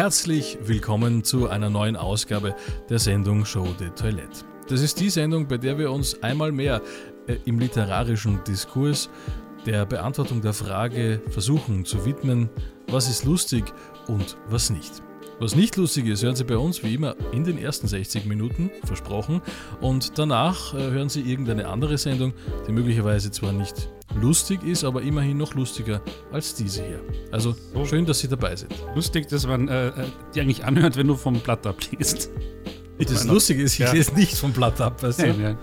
Herzlich willkommen zu einer neuen Ausgabe der Sendung Show de Toilette. Das ist die Sendung, bei der wir uns einmal mehr äh, im literarischen Diskurs der Beantwortung der Frage versuchen zu widmen, was ist lustig und was nicht. Was nicht lustig ist, hören Sie bei uns wie immer in den ersten 60 Minuten, versprochen. Und danach äh, hören Sie irgendeine andere Sendung, die möglicherweise zwar nicht lustig ist, aber immerhin noch lustiger als diese hier. Also Oh. schön, dass Sie dabei sind. Lustig, dass man äh, äh, die eigentlich anhört, wenn du vom Blatt abliest. Das Lustige ist, ich Ja. lese nicht vom Blatt ab, weißt du? Nein, ja.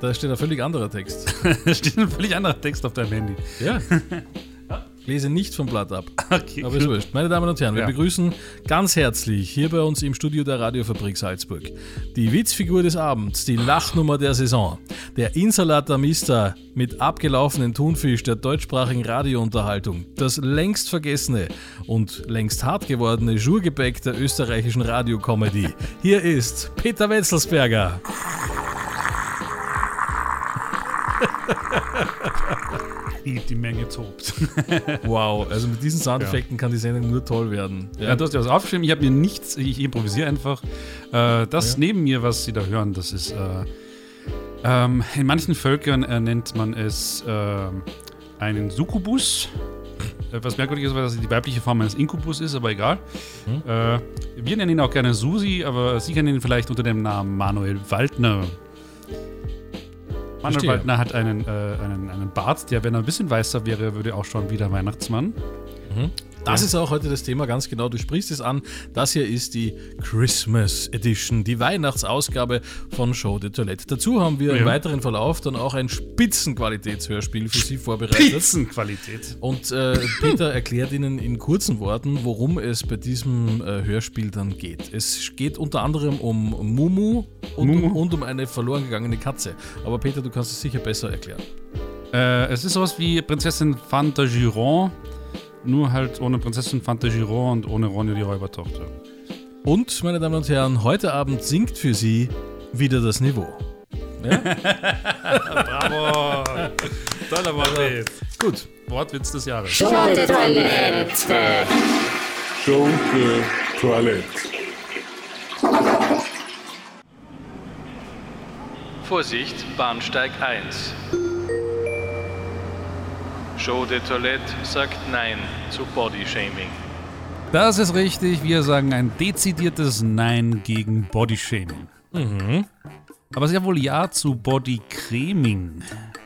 Da steht ein völlig anderer Text. Da steht ein völlig anderer Text auf deinem Handy. Ja. Ich lese nicht vom Blatt ab. Okay, Aber ist wurscht. Meine Damen und Herren, wir Ja. begrüßen ganz herzlich hier bei uns im Studio der Radiofabrik Salzburg die Witzfigur des Abends, die Lachnummer der Saison, der Insalater Mister mit abgelaufenen Thunfisch der deutschsprachigen Radiounterhaltung, das längst vergessene und längst hart gewordene Jourgebäck der österreichischen Radiocomedy. Hier ist Peter Wetzelsberger. Die, die Menge tobt. Wow, also mit diesen Soundeffekten kann die Sendung nur toll werden. Ja, du hast ja was aufgeschrieben. Ich habe mir nichts, ich improvisiere einfach. Äh, das Ja. neben mir, was Sie da hören, das ist. Äh, ähm, in manchen Völkern äh, nennt man es ähm, einen Succubus. Äh, Was merkwürdig ist, weil das die weibliche Form eines Inkubus ist, aber egal. Hm. Äh, wir nennen ihn auch gerne Susi, aber Sie kennen ihn vielleicht unter dem Namen Manuel Waldner. Manuel Verstehe. Waldner hat einen, äh, einen, einen Bart, der, wenn er ein bisschen weißer wäre, würde auch schon wieder Weihnachtsmann. Das ist auch heute das Thema, ganz genau. Du sprichst es an. Das hier ist die Christmas Edition, die Weihnachtsausgabe von Show de Toilette. Dazu haben wir im Ja. weiteren Verlauf dann auch ein Spitzenqualitätshörspiel für Sie vorbereitet. Spitzenqualität. Und äh, Peter erklärt Ihnen in kurzen Worten, worum es bei diesem äh, Hörspiel dann geht. Es geht unter anderem um Mumu und, Mumu. Um, und um eine verloren gegangene Katze. Aber Peter, du kannst es sicher besser erklären. Äh, es ist sowas wie Prinzessin Fantagiron, nur halt ohne Prinzessin Fantagiron und ohne Ronja die Räubertochter. Und, meine Damen und Herren, heute Abend sinkt für Sie wieder das Niveau. Ja? Bravo! Toller Wortwitz. Gut. Wortwitz des Jahres. De Toilette. De Toilette. Vorsicht, Bahnsteig 1. Show de Toilette sagt Nein zu Bodyshaming. Das ist richtig. Wir sagen ein dezidiertes Nein gegen Bodyshaming. Aber sehr wohl Ja zu Bodycreming.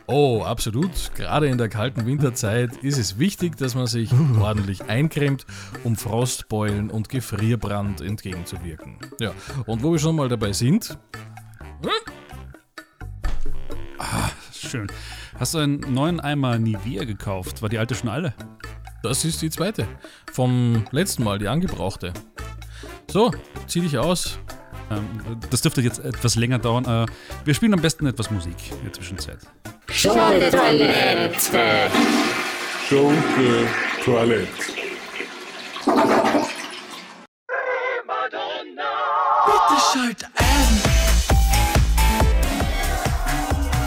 Oh, absolut. Gerade in der kalten Winterzeit ist es wichtig, dass man sich ordentlich eincremt, um Frostbeulen und Gefrierbrand entgegenzuwirken. Ja, und wo wir schon mal dabei sind, Schön. Hast du einen neuen Eimer Nivea gekauft? War die alte schon alle? das ist die zweite. Vom letzten Mal, die angebrauchte. So, zieh dich aus. Ähm, das dürfte jetzt etwas länger dauern. Äh, wir spielen am besten etwas Musik in der Zwischenzeit. Show de Toilette. Show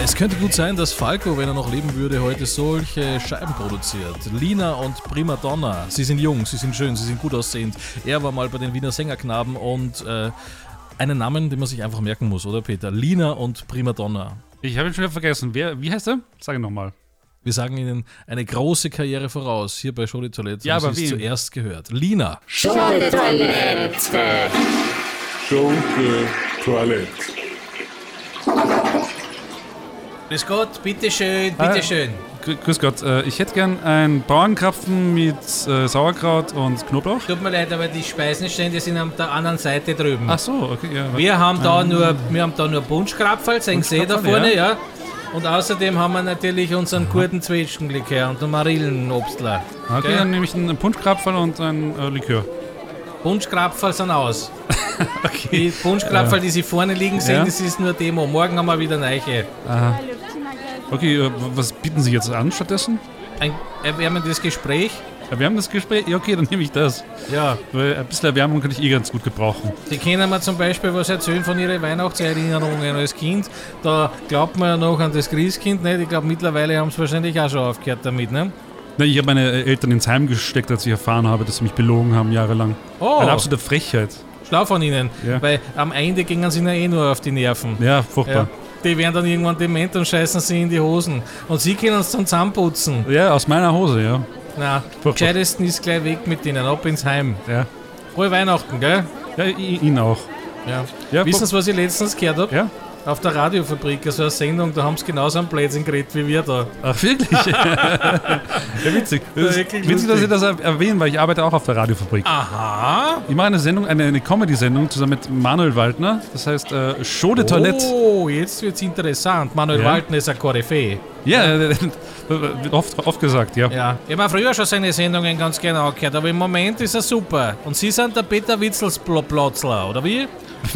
Es könnte gut sein, dass Falco, wenn er noch leben würde, heute solche Scheiben produziert. Lina und Prima Donna. Sie sind jung, sie sind schön, sie sind gut aussehend. Er war mal bei den Wiener Sängerknaben und äh, einen Namen, den man sich einfach merken muss, oder Peter? Lina und Prima Donna. Ich habe ihn schon wieder vergessen. Wer, wie heißt er? Sag ihn nochmal. Wir sagen Ihnen eine große Karriere voraus. Hier bei Show de Toilette Ja, haben aber Sie es wen? zuerst gehört. Lina. Show de Toilette. Show de Toilette. Grüß Gott, bitteschön, Ah. bitteschön. Grü- Grüß Gott, äh, ich hätte gern einen Bauernkrapfen mit äh, Sauerkraut und Knoblauch. Tut mir leid, aber die Speisenstände sind an der anderen Seite drüben. Ach so, okay, ja. Wir haben da nur, wir haben da nur Punschkrapferl, sehen Sie da vorne, ja. ja. Und außerdem haben wir natürlich unseren guten Zwetschgenlikör und den Marillenobstler. Okay, Gell? dann nehme ich einen Punschkrapfen und ein äh, Likör. Punschkrapferl sind aus. Die Punschkrapferl, die Sie vorne liegen sehen, Ja. das ist nur Demo. Morgen haben wir wieder Neiche. Okay, äh, was bieten Sie jetzt an stattdessen? Ein erwärmendes Gespräch. Ja, wir haben das Gespräch. Ja, okay, dann nehme ich das. Ja, Weil ein bisschen Erwärmung kann ich eh ganz gut gebrauchen. Sie können mir zum Beispiel was erzählen von Ihren Weihnachtserinnerungen als Kind. Da glaubt man ja noch an das Christkind, nicht? Ich glaube, mittlerweile haben Sie wahrscheinlich auch schon aufgehört damit, ne? Na, ich habe meine Eltern ins Heim gesteckt, als ich erfahren habe, dass sie mich belogen haben jahrelang. Oh. Eine absolute Frechheit. Schlau von ihnen. Ja. Weil am Ende gingen sie ihnen eh nur auf die Nerven. Ja, furchtbar. Ja. Die werden dann irgendwann dement und scheißen sie in die Hosen. Und sie können es dann zusammenputzen. Ja. aus meiner Hose, ja. Na, gescheitesten ist gleich weg mit denen, ab ins Heim. Ja, Frohe Weihnachten, gell? ja Ihnen auch. Ja. Ja, Wissen Sie, was ich letztens gehört habe? Ja? Auf der Radiofabrik, also eine Sendung, da haben sie genauso einen Blödsinn geredet wie wir da. Ach, wirklich? ja, witzig. Das wirklich witzig, dass Sie das erwähnen, weil ich arbeite auch auf der Radiofabrik. Aha. Ich mache eine Sendung, eine, eine Comedy-Sendung zusammen mit Manuel Waldner. Das heißt äh, Show de Toilette. Oh, jetzt wird's interessant. Manuel Ja. Walten ist ein Koryphäe. Ja, wird oft, oft gesagt, ja. Ja, ich habe früher schon seine Sendungen ganz gerne angehört, aber im Moment ist er super. Und Sie sind der Peter Witzelsplatzler, oder wie?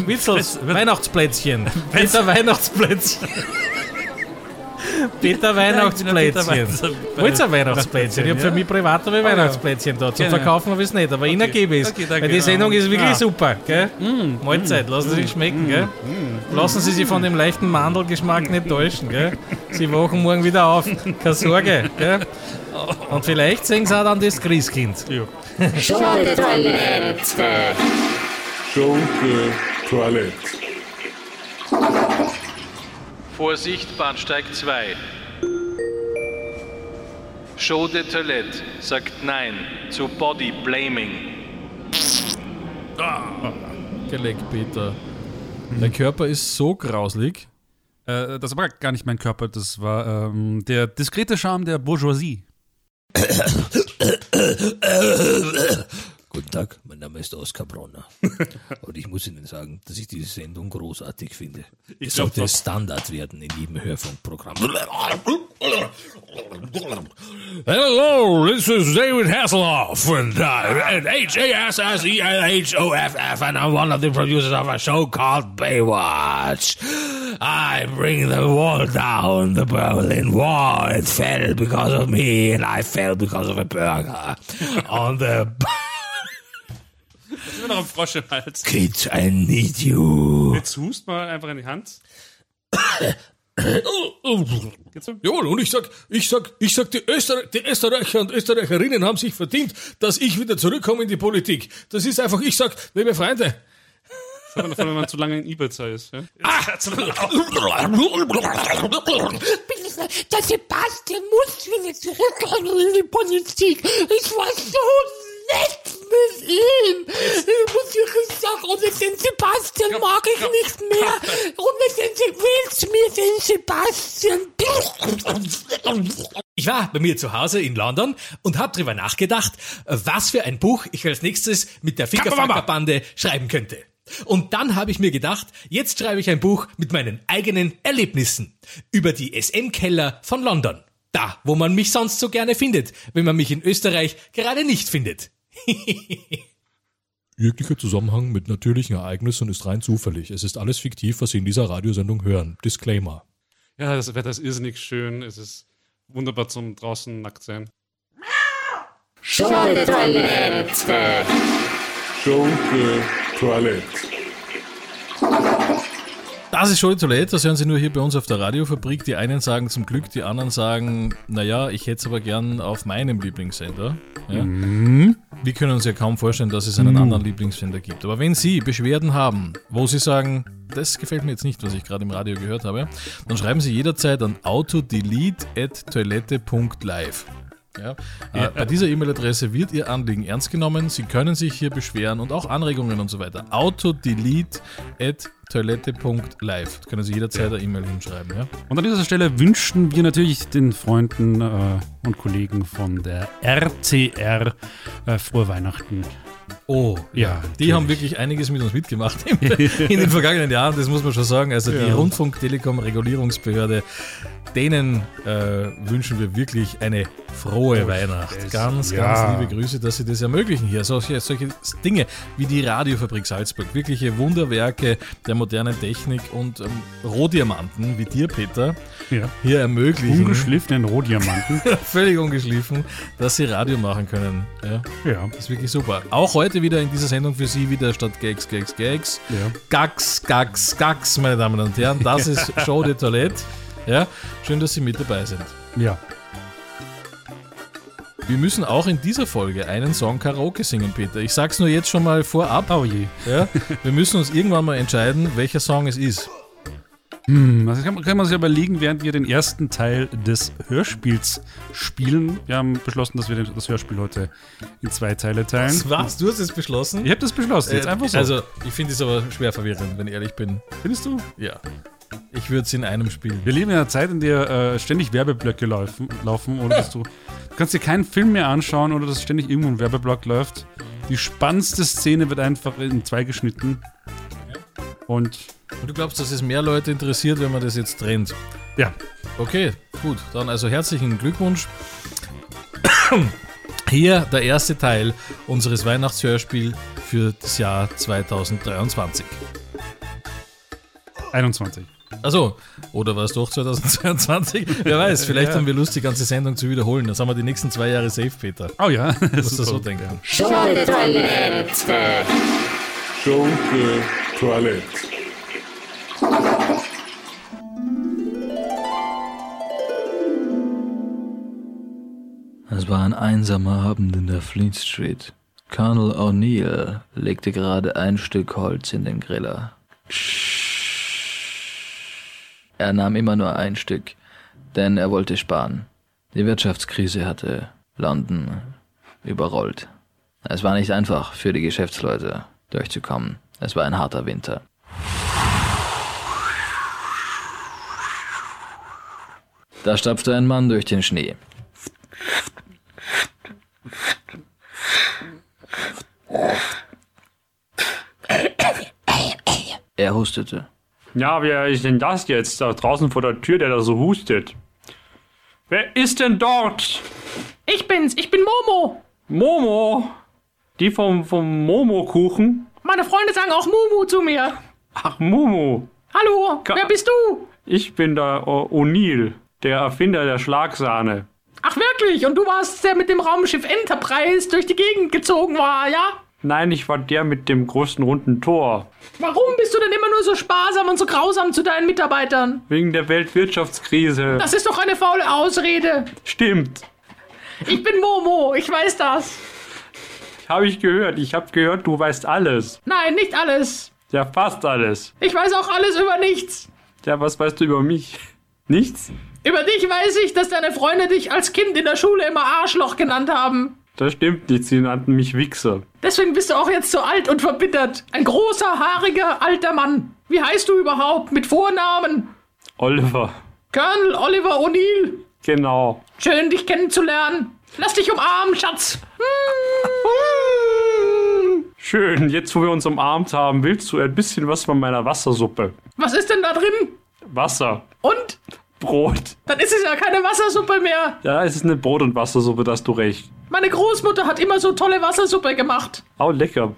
Witzels, Weihnachtsplätzchen. Peter Weihnachtsplätzchen. Peter Weihnachtsplätzchen. Wollt ihr ein Weihnachtsplätzchen? Ich habe für mich privat habe ich Weihnachtsplätzchen da. Zum Gerne. Verkaufen habe ich es nicht, aber Ihnen gebe ich es. Okay. Weil die Sendung ist wirklich Ah. super. Gell? Mahlzeit, lassen Sie sich schmecken. Gell? Lassen Sie sich von dem leichten Mandelgeschmack nicht täuschen. Gell? Sie wachen morgen wieder auf. Keine Sorge. Gell? Und vielleicht sehen Sie auch dann das Christkind. Schunke Toilette. Schunke Toilette. Vorsicht, Bahnsteig 2. Show de Toilette sagt Nein zu Body Blaming. Geleck, Peter. Der Körper ist so grauslig. Äh, das war gar nicht mein Körper, das war ähm, der diskrete Charme der Bourgeoisie. Guten Tag, mein Name ist Oskar Bronner. Und ich muss Ihnen sagen, dass ich diese Sendung großartig finde. Es glaub sollte doch. Standard werden in jedem Hörfunkprogramm. Hello, this is David Hasselhoff and, uh, and H-A-S-S-E-L-H-O-F-F and I'm one of the producers of a show called Baywatch. I bring the wall down, the Berlin Wall. It fell because of me and I fell because of a burger. On the Immer noch ein Frosch im Hals. kids, I need you. Jetzt hust mal einfach in die Hand. Geht's so? Jawohl, und ich sag, ich sag, ich sag, die, Öster die Österreicher und Österreicherinnen haben sich verdient, dass ich wieder zurückkomme in die Politik. Das ist einfach, ich sag, liebe Freunde, Vor allem, wenn man zu lange in Ibiza ist. Ja? Der Sebastian muss wieder zurückkommen in die Politik. Es war so nett mit ihm. Ich muss wirklich sagen, ohne den Sebastian mag ich nicht mehr. Ohne den Se- willst mir den Sebastian. Ich war bei mir zu Hause in London und habe drüber nachgedacht, was für ein Buch ich als nächstes mit der Fickerfacker-Bande schreiben könnte. Und dann habe ich mir gedacht, jetzt schreibe ich ein Buch mit meinen eigenen Erlebnissen über die SM-Keller von London. Da, wo man mich sonst so gerne findet, wenn man mich in Österreich gerade nicht findet. Jeglicher Zusammenhang mit natürlichen Ereignissen ist rein zufällig. Es ist alles fiktiv, was Sie in dieser Radiosendung hören. Disclaimer. ja, das Wetter ist irrsinnig schön. Es ist wunderbar zum draußen nackt sein. Schunke Toilette. Schunke Toilette. Das ist schon Toilette, das hören Sie nur hier bei uns auf der Radiofabrik. Die einen sagen zum Glück, die anderen sagen, naja, ich hätte es aber gern auf meinem Lieblingssender. Ja? Wir können uns ja kaum vorstellen, dass es einen anderen Lieblingssender gibt. Aber wenn Sie Beschwerden haben, wo Sie sagen, das gefällt mir jetzt nicht, was ich gerade im Radio gehört habe, dann schreiben Sie jederzeit an autodelete.toilette.live. Ja. Äh, bei dieser E-Mail-Adresse wird Ihr Anliegen ernst genommen. Sie können sich hier beschweren und auch Anregungen und so weiter. autodelete.toilette.live. Da können Sie jederzeit eine E-Mail hinschreiben. Ja? Und an dieser Stelle wünschen wir natürlich den Freunden äh, und Kollegen von der RCR äh, frohe Weihnachten. Oh, Ja, Die haben wirklich einiges mit uns mitgemacht in, den vergangenen Jahren, das muss man schon sagen. Also die Ja. Rundfunk-Telekom-Regulierungsbehörde, denen äh, wünschen wir wirklich eine frohe Weihnacht. Ganz, Ja. ganz liebe Grüße, dass sie das ermöglichen hier. Solche, solche Dinge wie die Radiofabrik Salzburg, wirkliche Wunderwerke der modernen Technik und ähm, Rohdiamanten wie dir, Peter, Ja. hier ermöglichen, Ungeschliffenen Rohdiamanten. völlig ungeschliffen, dass sie Radio machen können. Ja. ja. Das ist wirklich super. Auch heute wieder in dieser Sendung für Sie wieder statt Gags, Gags, Gags. Ja. Gags, Gags, Gags, meine Damen und Herren. Das ist Show de Toilette. Ja, schön, dass Sie mit dabei sind. Ja. Wir müssen auch in dieser Folge einen Song Karaoke singen, Peter. Ich sag's nur jetzt schon mal vorab. Oh je. Ja? Wir müssen uns irgendwann mal entscheiden, welcher Song es ist. Hm, das kann, kann man sich überlegen, während wir den ersten Teil des Hörspiels spielen. Wir haben beschlossen, dass wir den- das Hörspiel heute in zwei Teile teilen. Was? Du hast es beschlossen? Ich habe das beschlossen, jetzt Äh, einfach so. Also, ich finde es aber schwer verwirrend, wenn ich ehrlich bin. Findest du? Ja. Ich würde es in einem spielen. Wir leben in einer Zeit, in der äh, ständig Werbeblöcke laufen, laufen oder dass du, du kannst dir keinen Film mehr anschauen oder dass ständig irgendwo ein Werbeblock läuft. Die spannendste Szene wird einfach in zwei geschnitten. Und Und du glaubst, dass es mehr Leute interessiert, wenn man das jetzt trennt? ja, Okay, gut. Dann also herzlichen Glückwunsch. Hier der erste Teil unseres Weihnachtshörspiels für das Jahr 2023. 21. Also, oder war es doch 2022? Wer weiß, vielleicht haben wir Lust, die ganze Sendung zu wiederholen. Das haben wir die nächsten zwei Jahre safe, Peter. Oh ja, das ist so denken. Schunke Toilette. Es war ein einsamer Abend in der Fleet Street. Colonel O'Neill legte gerade ein Stück Holz in den Griller. Er nahm immer nur ein Stück, denn er wollte sparen. Die Wirtschaftskrise hatte London überrollt. Es war nicht einfach für die Geschäftsleute durchzukommen. Es war ein harter Winter. Da stapfte ein Mann durch den Schnee. Er hustete. Ja, wer ist denn das jetzt da draußen vor der Tür, der da so hustet? Wer ist denn dort? Ich bin's, ich bin Momo. Momo? Die vom, vom Momo-Kuchen? Meine Freunde sagen auch Mumu zu mir. Ach, Momo. Hallo, Ka- wer bist du? Ich bin der O'Neill, der Erfinder der Schlagsahne. Ach wirklich, und du warst der mit dem Raumschiff Enterprise durch die Gegend gezogen war, ja? Nein, ich war der mit dem großen runden Tor. Warum bist du denn immer nur so sparsam und so grausam zu deinen Mitarbeitern? Wegen der Weltwirtschaftskrise. Das ist doch eine faule Ausrede. Stimmt. Ich bin Momo, ich weiß das. Habe ich gehört. Ich habe gehört, du weißt alles. Nein, nicht alles. Ja, fast alles. Ich weiß auch alles über nichts. Ja, was weißt du über mich? Nichts? Über dich weiß ich, dass deine Freunde dich als Kind in der Schule immer Arschloch genannt haben. Das stimmt nicht. Sie nannten mich Wichser. Deswegen bist du auch jetzt so alt und verbittert. Ein großer, haariger, alter Mann. Wie heißt du überhaupt mit Vornamen? Oliver. Colonel Oliver O'Neill. Genau. Schön, dich kennenzulernen. Lass dich umarmen, Schatz. Schön, jetzt wo wir uns umarmt haben, willst du ein bisschen was von meiner Wassersuppe? Was ist denn da drin? Wasser. Und? Brot. Dann ist es ja keine Wassersuppe mehr. Ja, es ist eine Brot- und Wassersuppe, da hast du recht. Meine Großmutter hat immer so tolle Wassersuppe gemacht. Au, lecker.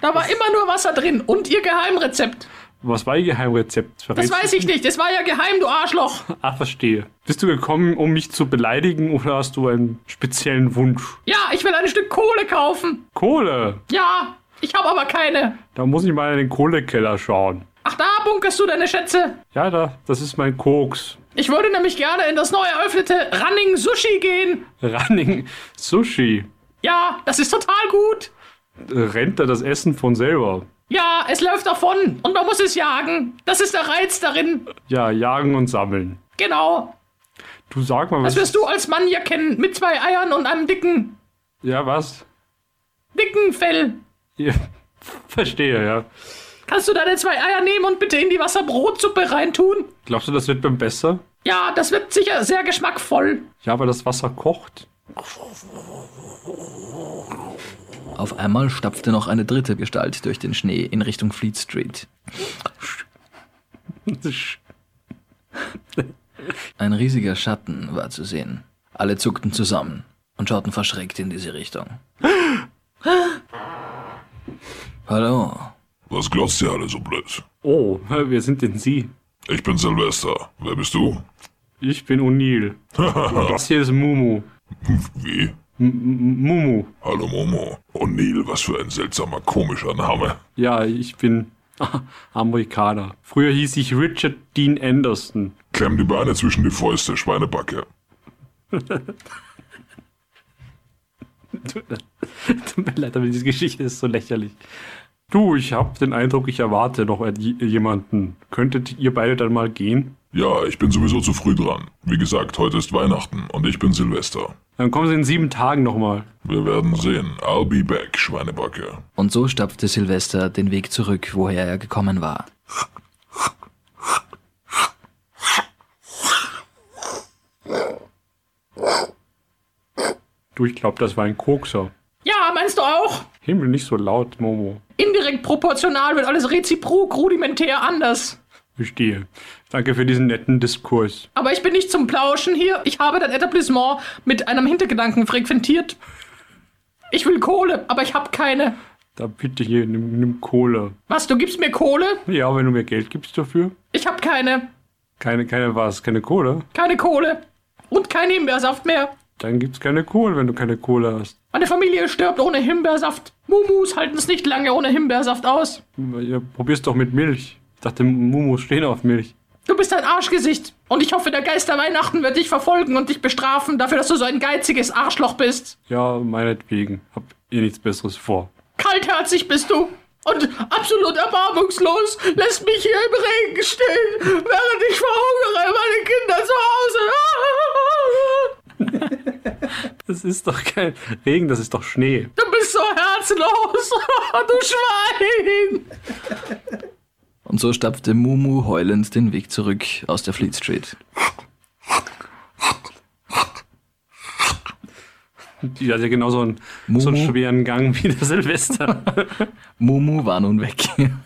Da war immer nur Wasser drin und ihr Geheimrezept. Was war Ihr Geheimrezept? Das Verrätst weiß du ich nicht. Es war ja geheim, du Arschloch. Ah, verstehe. Bist du gekommen, um mich zu beleidigen oder hast du einen speziellen Wunsch? Ja, ich will ein Stück Kohle kaufen. Kohle. Ja, ich habe aber keine. Da muss ich mal in den Kohlekeller schauen. Ach, da bunkerst du deine Schätze. Ja, da, das ist mein Koks. Ich würde nämlich gerne in das neu eröffnete Running Sushi gehen. Running Sushi. Ja, das ist total gut. Rennt da das Essen von selber? Ja, es läuft davon und man muss es jagen. Das ist der Reiz darin. Ja, jagen und sammeln. Genau. Du sag mal, was. Das wirst du als Mann ja kennen. Mit zwei Eiern und einem dicken, Ja, was? dicken Fell. Ja, verstehe, ja. Kannst du deine zwei Eier nehmen und bitte in die Wasserbrotsuppe reintun? Glaubst du, das wird beim besser? Ja, das wird sicher sehr geschmackvoll. Ja, aber das Wasser kocht. Auf einmal stapfte noch eine dritte Gestalt durch den Schnee in Richtung Fleet Street. Ein riesiger Schatten war zu sehen. Alle zuckten zusammen und schauten verschreckt in diese Richtung. Hallo, Was glotzt ihr alle so blöd? Oh, wer sind denn Sie? Ich bin Silvester. Wer bist du? Ich bin O'Neill. das hier ist Mumu. Wie? M Mumu. Hallo Momo. O'Neill, was für ein seltsamer, komischer Name. Ja, ich bin Amerikaner. Früher hieß ich Richard Dean Anderson. Klemm die Beine zwischen die Fäuste, Schweinebacke. Tut mir leid, aber diese Geschichte ist so lächerlich. Du, ich habe den Eindruck, ich erwarte noch jemanden. Könntet ihr beide dann mal gehen? Ja, ich bin sowieso zu früh dran. Wie gesagt, heute ist Weihnachten und ich bin Silvester. Dann kommen sie in sieben Tagen nochmal. Wir werden sehen. I'll be back, Schweinebacke. Und so stapfte Silvester den Weg zurück, woher er gekommen war. Du, ich glaube, das war ein Kokser. Ja, meinst du auch? Himmel, nicht so laut, Momo. Indirekt proportional wird alles reziprok rudimentär anders. Verstehe. Danke für diesen netten Diskurs. Aber ich bin nicht zum Plauschen hier. Ich habe das Etablissement mit einem Hintergedanken frequentiert. Ich will Kohle, aber ich habe keine. Da bitte hier, nimm, nimm Kohle. Was, du gibst mir Kohle? Ja, wenn du mir Geld gibst dafür. Ich habe keine. Keine, keine was? Keine Kohle? Keine Kohle. Und kein Himbeersaft mehr. Dann gibt's keine Kohle, wenn du keine Kohle hast. Meine Familie stirbt ohne Himbeersaft. Mumus halten es nicht lange ohne Himbeersaft aus. Ja, probier's doch mit Milch. Ich dachte, Mumus stehen auf Milch. Du bist ein Arschgesicht. Und ich hoffe, der Geist der Weihnachten wird dich verfolgen und dich bestrafen dafür, dass du so ein geiziges Arschloch bist. Ja, meinetwegen. Hab eh nichts Besseres vor. Kaltherzig bist du. Und absolut erbarmungslos lässt mich hier im Regen stehen, während ich verhungere, meine Kinder zu Hause. Das ist doch kein Regen, das ist doch Schnee. Du bist so herzlos, du Schwein. Und so stapfte Mumu heulend den Weg zurück aus der Fleet Street. Die hat ja genau so einen, so einen schweren Gang wie der Silvester. Mumu war nun weg.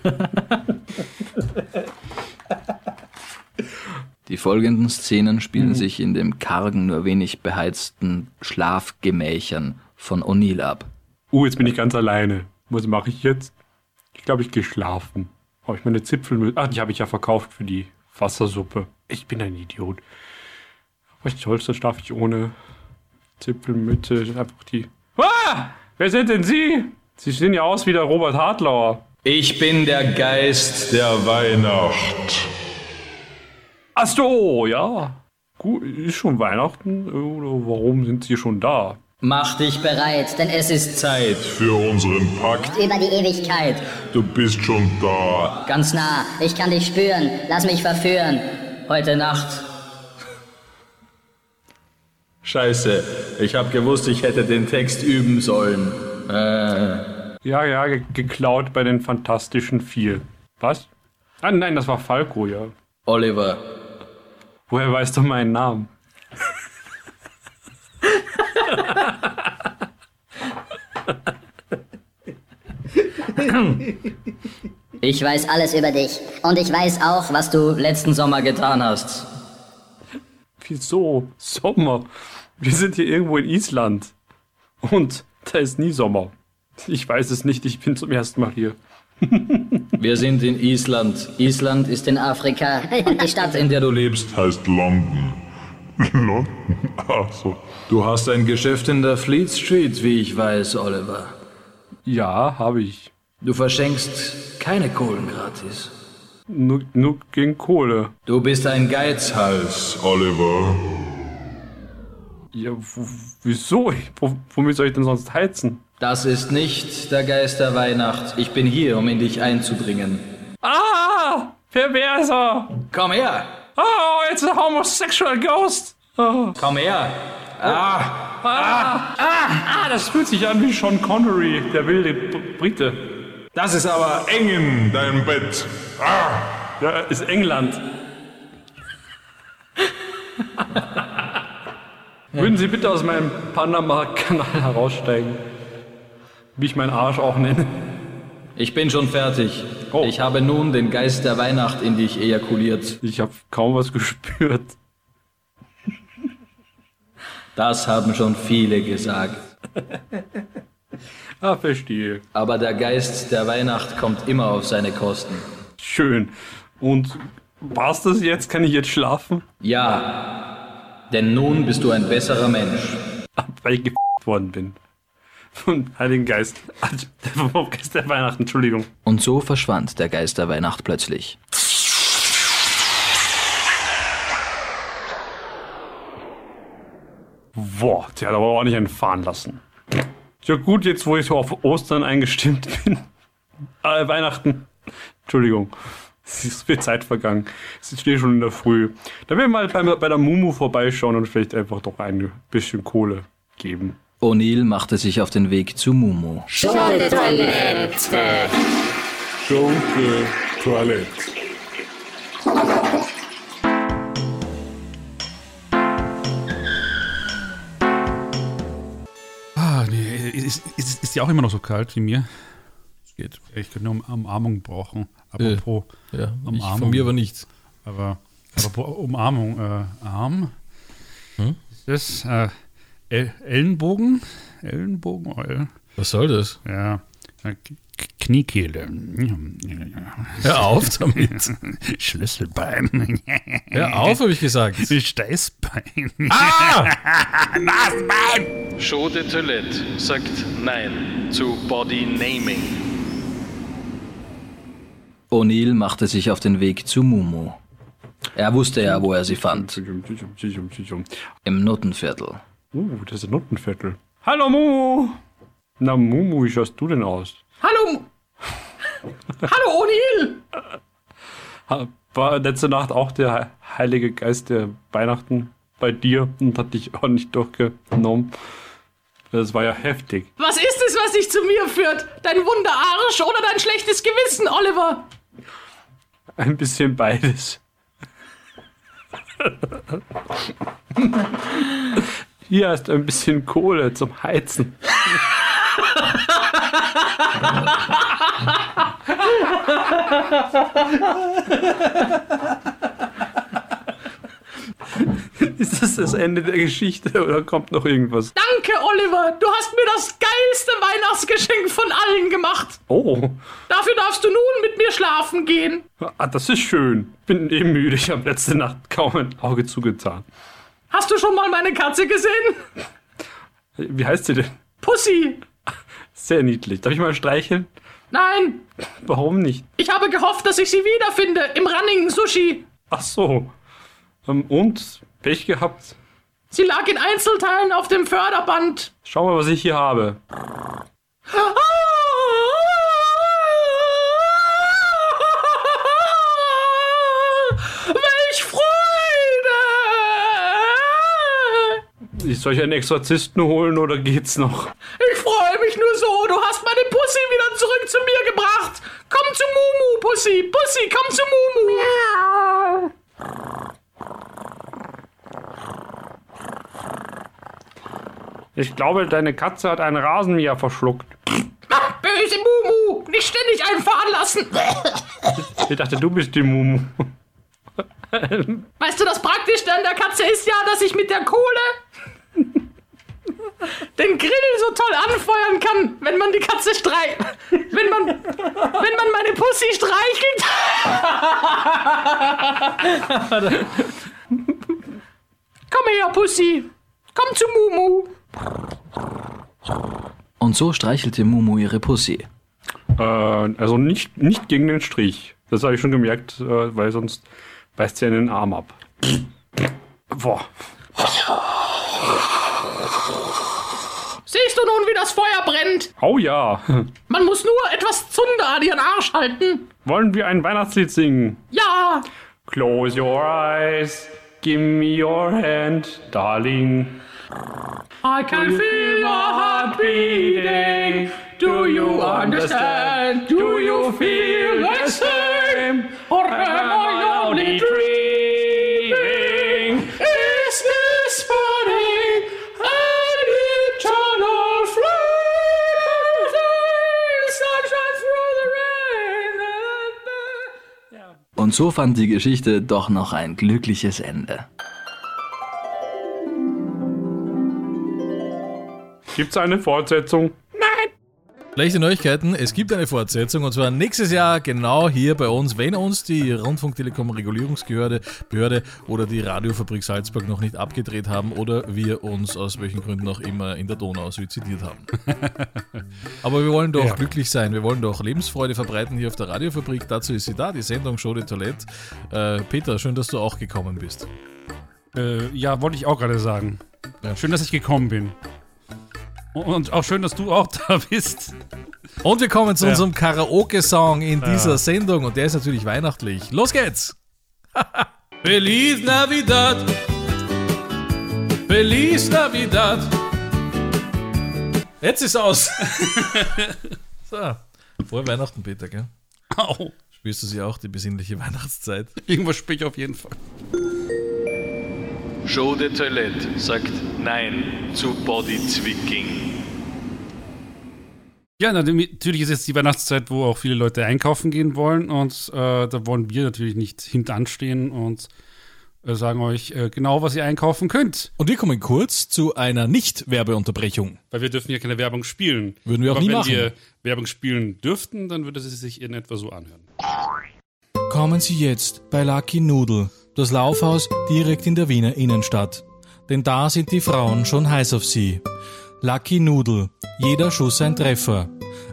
Die folgenden Szenen spielen sich in dem kargen, nur wenig beheizten Schlafgemächern von O'Neill ab. uh, jetzt bin ich ganz alleine. Was mache ich jetzt? Ich glaube, ich gehe schlafen. Habe ich meine Zipfelmütze. Ach, die habe ich ja verkauft für die Wassersuppe. Ich bin ein Idiot. Was soll's, dann schlafe ich ohne Zipfelmütze. Einfach die. Ah! Wer sind denn Sie? Sie sehen ja aus wie der Robert Hartlauer. Ich bin der Geist Der Weihnacht. Ach so, ja. Gut, ist schon Weihnachten? Oder warum sind Sie schon da? Mach dich bereit, denn es ist Zeit für unseren Pakt. über die Ewigkeit. Du bist schon da. Ganz nah. Ich kann dich spüren. Lass mich verführen. Heute Nacht. Scheiße, ich hab gewusst, ich hätte den Text üben sollen. Äh, Ja, ja, ge geklaut bei den Fantastischen Vier. Was? Ah, nein, das war Falco, ja. Oliver, Woher weißt du meinen Namen? Ich weiß alles über dich. Und ich weiß auch, was du letzten Sommer getan hast. Wieso? Sommer. Wir sind hier irgendwo in Island. Und da ist nie Sommer. Ich weiß es nicht, ich bin zum ersten Mal hier. Wir sind in Island. Island ist in Afrika. Und die Stadt, in der du lebst. Heißt London. London? Ach so. Du hast ein Geschäft in der Fleet Street, wie ich weiß, Oliver. Ja, habe ich. Du verschenkst keine Kohlen gratis. Nur, nur gegen Kohle. Du bist ein Geizhals. Oliver. Ja, wieso? W womit soll ich denn sonst heizen? Das ist nicht der Geist der Weihnacht. Ich bin hier, um in dich einzudringen. Ah! Perverser! Komm her! Oh, it's a homosexual ghost! Oh. Komm her! Ah, ah, das fühlt sich an wie Sean Connery, der wilde B Brite. Das ist aber eng in deinem Bett. Ah! Ja, ist England. Würden Sie bitte aus meinem Panama-Kanal heraussteigen? Wie ich meinen Arsch auch nenne. Ich bin schon fertig. Oh. Ich habe nun den Geist der Weihnacht in dich ejakuliert. Ich habe kaum was gespürt. Das haben schon viele gesagt. Ah, verstehe. Aber der Geist der Weihnacht kommt immer auf seine Kosten. Schön. Und war's das jetzt? Kann ich jetzt schlafen? Ja, denn nun bist du ein besserer Mensch. Weil ich worden bin. Vom Heiligen Geist. Vom Geist der Weihnachten, Entschuldigung. Und so verschwand der Geist der Weihnacht plötzlich. Boah, der hat aber auch nicht einen fahren lassen. Ja gut, jetzt wo ich so auf Ostern eingestimmt bin. Äh, Weihnachten. Entschuldigung. Es ist viel Zeit vergangen. Es ist eh schon in der Früh. Da werden wir mal bei, bei der Mumu vorbeischauen und vielleicht einfach doch ein bisschen Kohle geben. O'Neill machte sich auf den Weg zu Mumu. Schunke Toilette. Ah, nee, ist, ist, ist die auch immer noch so kalt wie mir? Geht. Ich könnte nur um Umarmung brauchen. Apropos Ja, ich, Umarmung. von mir aber nichts. Aber apropos Umarmung, äh, Arm. Hm? Ist das äh, El Ellenbogen? Ellenbogen? Oder? Was soll das? Ja. Kniekehle. Hör auf damit. Schlüsselbein. Hör auf, habe ich gesagt. Steißbein. Ah! Nasbein! Show de Toilette sagt Nein zu Body Naming. O'Neill machte sich auf den Weg zu Mumu. Er wusste ja, wo er sie fand. Im Nuttenviertel. Uh, das ist ein Nuttenviertel. Hallo Mumu! Na Mumu, wie schaust du denn aus? Hallo. Hallo O'Neill. War letzte Nacht auch der Heilige Geist der Weihnachten bei dir und hat dich auch nicht durchgenommen? Das war ja heftig. Was ist es, was dich zu mir führt? Dein Wunderarsch oder dein schlechtes Gewissen, Oliver? Ein bisschen beides. Hier hast du ein bisschen Kohle zum Heizen. Ist das das Ende der Geschichte oder kommt noch irgendwas? Danke, Oliver. Du hast mir das geilste Weihnachtsgeschenk von allen gemacht. Oh, Dafür darfst du nun mit mir schlafen gehen. ah, das ist schön. Bin eh müde. Ich habe letzte Nacht kaum ein Auge zugetan. Hast du schon mal meine Katze gesehen? Wie heißt sie denn? Pussy. Sehr niedlich. Darf ich mal streicheln? Nein, Warum nicht? ich habe gehofft, dass ich sie wiederfinde im Running Sushi. Ach so. Ähm, und? Pech gehabt? Sie lag in Einzelteilen auf dem Förderband. Schau mal, was ich hier habe. Welch Soll ich einen Exorzisten holen oder geht's noch? Ich freue mich nur so. Du hast meine Pussy wieder zurück zu mir gebracht. Komm zu Mumu, Pussy. Pussy, komm zu Mumu. Ich glaube, deine Katze hat einen Rasenmäher verschluckt. Ah, Böse Mumu. Nicht ständig einfahren lassen. Ich dachte, du bist die Mumu. Weißt du, das Praktischste an der Katze ist ja, dass ich mit der Kohle den Grill so toll anfeuern kann, wenn man die Katze streicht. Wenn man, wenn man meine Pussy streichelt. Komm her, Pussy. Komm zu Mumu. Und so streichelte Mumu ihre Pussy. Äh, also nicht, nicht gegen den Strich. Das habe ich schon gemerkt, äh, weil sonst beißt sie einen Arm ab. Boah. Nun, wie das Feuer brennt? Oh ja. Man muss nur etwas Zunder an ihren Arsch halten. Wollen wir ein Weihnachtslied singen? Ja, Close your eyes, give me your hand, darling. I can feel your heart beating. Do you understand? Do you feel the same? Und so fand die Geschichte doch noch ein glückliches Ende. Gibt's eine Fortsetzung? Schlechte Neuigkeiten, es gibt eine Fortsetzung und zwar nächstes Jahr genau hier bei uns, wenn uns die Rundfunktelekom Regulierungsbehörde Behörde oder die Radiofabrik Salzburg noch nicht abgedreht haben oder wir uns aus welchen Gründen auch immer in der Donau suizidiert haben. Aber wir wollen doch Ja. glücklich sein, wir wollen doch Lebensfreude verbreiten hier auf der Radiofabrik. Dazu ist sie da, die Sendung Show de Toilette. Äh, Peter, schön, dass du auch gekommen bist. Äh, ja, wollte ich auch gerade sagen. Ja. Schön, dass ich gekommen bin. Und auch schön, dass du auch da bist. Und wir kommen zu Ja. unserem Karaoke-Song in Ja. dieser Sendung und der ist natürlich weihnachtlich. Los geht's! Feliz Navidad! Feliz Navidad! Jetzt ist aus! so, frohe Weihnachten, Peter, gell? Au. Spürst du sie auch, die besinnliche Weihnachtszeit? Irgendwas ich auf jeden Fall. Show de Toilette sagt Nein zu Bodyzwicking. Ja, na, natürlich ist jetzt die Weihnachtszeit, wo auch viele Leute einkaufen gehen wollen und äh, da wollen wir natürlich nicht hintanstehen und äh, sagen euch äh, genau, was ihr einkaufen könnt. Und wir kommen kurz zu einer Nicht-Werbeunterbrechung. Weil wir dürfen ja keine Werbung spielen. Würden wir auch Aber nie wenn machen. wir Werbung spielen dürften, dann würde sie sich in etwa so anhören. Kommen Sie jetzt bei Lucky Noodle, das Laufhaus direkt in der Wiener Innenstadt. Denn da sind die Frauen schon heiß auf Sie. Lucky Noodle, jeder Schuss ein Treffer.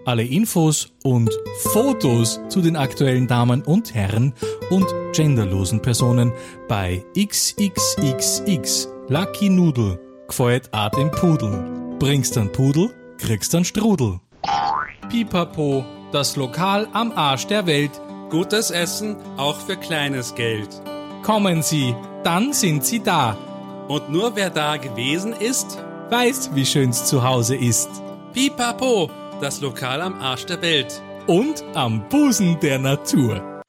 Alle Infos und Fotos zu den aktuellen Damen und Herren und genderlosen Personen bei XXXX Lucky Noodle. Gefällt auch dem Pudel. Bringst dann Pudel, kriegst dann Strudel. Pipapo, das Lokal am Arsch der Welt. Gutes Essen, auch für kleines Geld. Kommen Sie, dann sind Sie da. Und nur wer da gewesen ist, weiß, wie schön's zu Hause ist. Pipapo, das Lokal am Arsch der Welt. Und am Busen der Natur.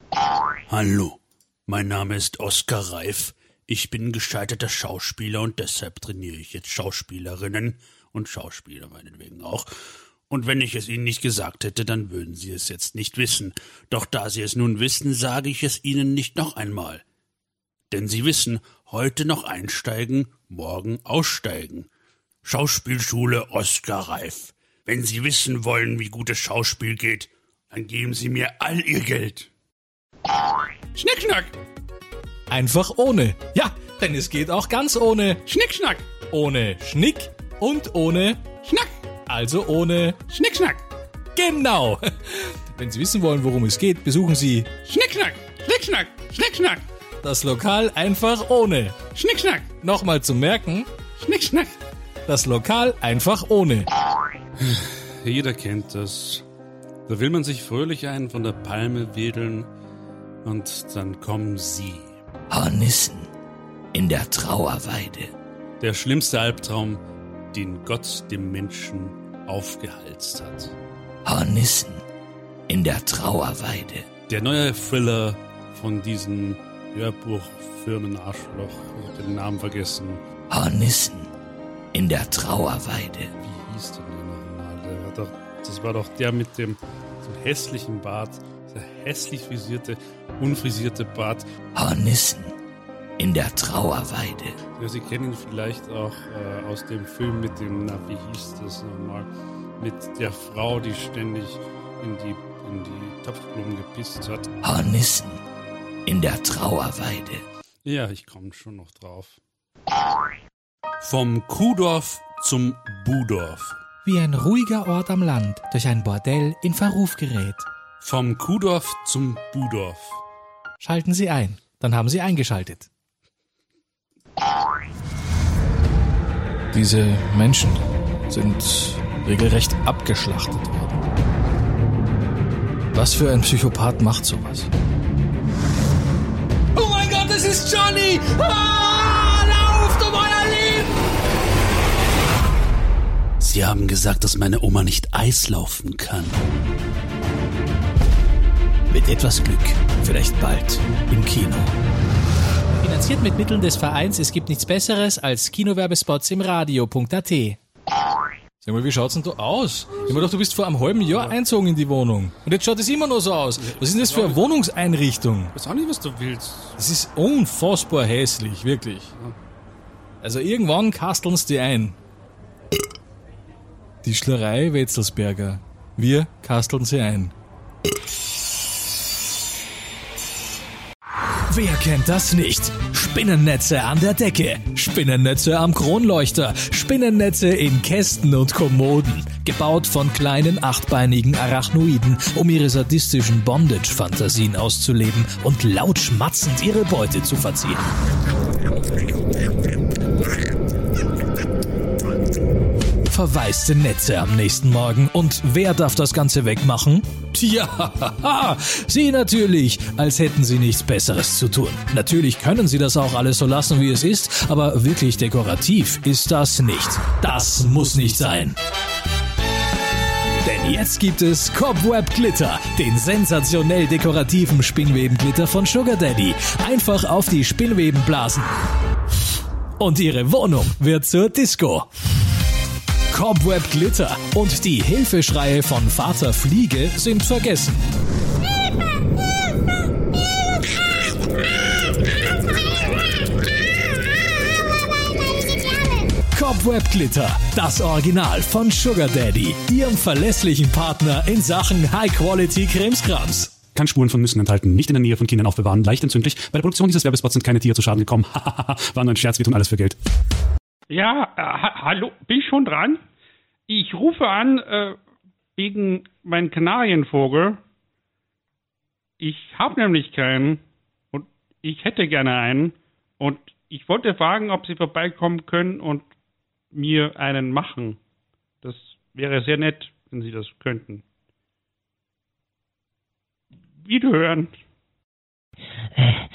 Hallo, mein Name ist Oskar Reif. Ich bin gescheiterter Schauspieler und deshalb trainiere ich jetzt Schauspielerinnen und Schauspieler meinetwegen auch. Und wenn ich es Ihnen nicht gesagt hätte, dann würden Sie es jetzt nicht wissen. Doch da Sie es nun wissen, sage ich es Ihnen nicht noch einmal. Denn Sie wissen, heute noch einsteigen, morgen aussteigen. Schauspielschule Oskar Reif. Wenn Sie wissen wollen, wie gutes Schauspiel geht, dann geben Sie mir all Ihr Geld. Schnickschnack. Einfach ohne. Ja, denn es geht auch ganz ohne. Schnickschnack. Ohne Schnick und ohne Schnack. Also ohne Schnickschnack. Genau. Wenn Sie wissen wollen, worum es geht, besuchen Sie Schnickschnack. Schnickschnack. Schnickschnack. Das Lokal einfach ohne. Schnickschnack. Nochmal zum Merken, Schnickschnack. das Lokal einfach ohne. Jeder kennt das. Da will man sich fröhlich einen von der Palme wedeln und dann kommen sie. Hornissen in der Trauerweide. Der schlimmste Albtraum, den Gott dem Menschen aufgehalst hat. Hornissen in der Trauerweide. Der neue Thriller von diesen Hörbuchfirmen Arschloch, den Namen vergessen. Hornissen in der Trauerweide. Wie hieß der denn nochmal? Der war doch, das war doch der mit dem, dem hässlichen Bart, der hässlich frisierte, unfrisierte Bart. Hornissen in der Trauerweide. Ja, Sie kennen ihn vielleicht auch äh, aus dem Film mit dem, na, wie hieß das nochmal? Mit der Frau, die ständig in die, in die Topfblumen gepisst hat. Hornissen in der Trauerweide. Ja, ich komme schon noch drauf. Vom Kuhdorf zum Budorf. Wie ein ruhiger Ort am Land durch ein Bordell in Verruf gerät. Vom Kuhdorf zum Budorf. Schalten Sie ein, dann haben Sie eingeschaltet. Diese Menschen sind regelrecht abgeschlachtet worden. Was für ein Psychopath macht sowas? Es ist Johnny! Ah, lauft um euer Leben! Sie haben gesagt, dass meine Oma nicht Eis laufen kann. Mit etwas Glück, vielleicht bald im Kino. Finanziert mit Mitteln des Vereins Es gibt nichts Besseres als Kinowerbespots im Radio.at. Sag mal, wie schaut's denn da aus? Ich mir gedacht, du bist vor einem halben Jahr einzogen in die Wohnung. Und jetzt schaut es immer noch so aus. Was ist denn das für eine Wohnungseinrichtung? Ich weiß auch nicht, was du willst. Das ist unfassbar hässlich, wirklich. Also irgendwann kasteln's die ein. Die Schlerei Wetzelsberger. Wir kasteln sie ein. Wer kennt das nicht? Spinnennetze an der Decke, Spinnennetze am Kronleuchter, Spinnennetze in Kästen und Kommoden, gebaut von kleinen achtbeinigen Arachnoiden, um ihre sadistischen Bondage-Fantasien auszuleben und laut schmatzend ihre Beute zu verzieren. Verwaiste Netze am nächsten Morgen. Und wer darf das Ganze wegmachen? Tja, Sie natürlich, als hätten Sie nichts Besseres zu tun. Natürlich können Sie das auch alles so lassen, wie es ist, aber wirklich dekorativ ist das nicht. Das muss nicht sein. Denn jetzt gibt es Cobweb Glitter, den sensationell dekorativen Spinnwebenglitter von Sugar Daddy. Einfach auf die Spinnweben blasen. Und Ihre Wohnung wird zur Disco. Cobweb Glitter und die Hilfeschreie von Vater Fliege sind vergessen. Cobweb Glitter, das Original von Sugar Daddy, Ihrem verlässlichen Partner in Sachen High-Quality Krimskrams. Kann Spuren von Nüssen enthalten, nicht in der Nähe von Kindern aufbewahren, leicht entzündlich. Bei der Produktion dieses Werbespots sind keine Tiere zu Schaden gekommen. War nur ein Scherz, wir tun alles für Geld. Ja, äh, ha hallo, bin ich schon dran? Ich rufe an äh, wegen meinem Kanarienvogel. Ich habe nämlich keinen und ich hätte gerne einen und ich wollte fragen, ob Sie vorbeikommen können und mir einen machen. Das wäre sehr nett, wenn Sie das könnten. Wiederhören. Hast